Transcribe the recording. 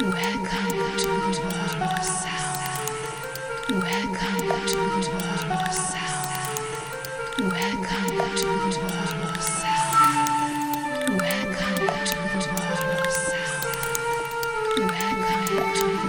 Welcome to the world of sound. Welcome to the world of sound. Welcome to the world of sound. Welcome to the world of sound. Welcome to the